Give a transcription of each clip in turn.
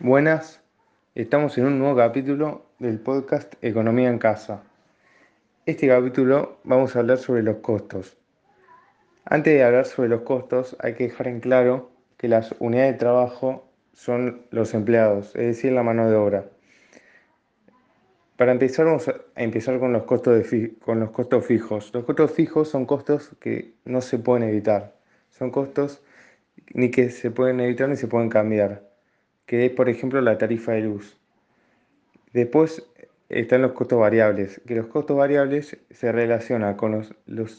Buenas, estamos en un nuevo capítulo del podcast Economía en Casa. Este capítulo vamos a hablar sobre los costos. Antes de hablar sobre los costos, hay que dejar en claro que las unidades de trabajo son los empleados, es decir, la mano de obra. Para empezar, vamos a empezar con los, costos con los costos fijos. Los costos fijos son costos que no se pueden evitar. Son costos ni que se pueden evitar ni se pueden cambiar que es, por ejemplo, la tarifa de luz. Después están los costos variables, que los costos variables se relacionan con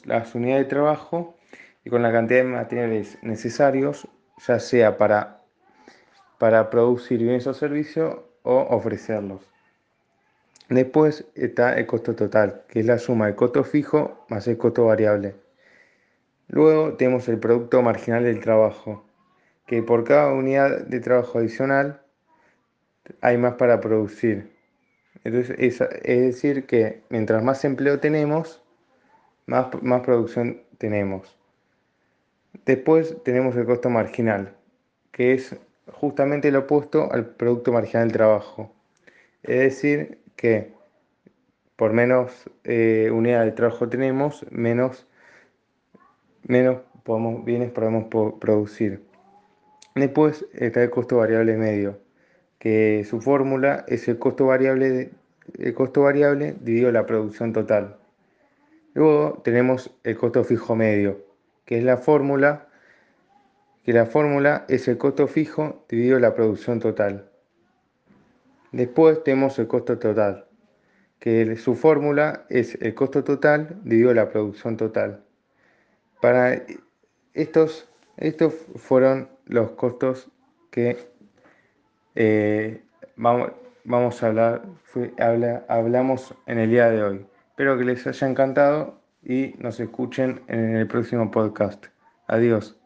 las unidades de trabajo y con la cantidad de materiales necesarios, ya sea para, para producir bienes o servicios o ofrecerlos. Después está el costo total, que es la suma del costo fijo más el costo variable. Luego tenemos el producto marginal del trabajo, que por cada unidad de trabajo adicional hay más para producir. Entonces, es, decir que mientras más empleo tenemos, más, más producción tenemos. Después tenemos el costo marginal, que es justamente lo opuesto al producto marginal del trabajo. Es decir, que por menos eh, unidad de trabajo tenemos, menos, menos bienes podemos producir. Después está el costo variable medio, que su fórmula es el costo variable, el costo variable dividido la producción total. Luego tenemos el costo fijo medio, que es la fórmula, que la fórmula es el costo fijo dividido la producción total. Después tenemos el costo total, que su fórmula es el costo total dividido la producción total. Para estos, estos fueron los costos que eh, vamos, a hablar, hablamos en el día de hoy. Espero que les haya encantado y nos escuchen en el próximo podcast. Adiós.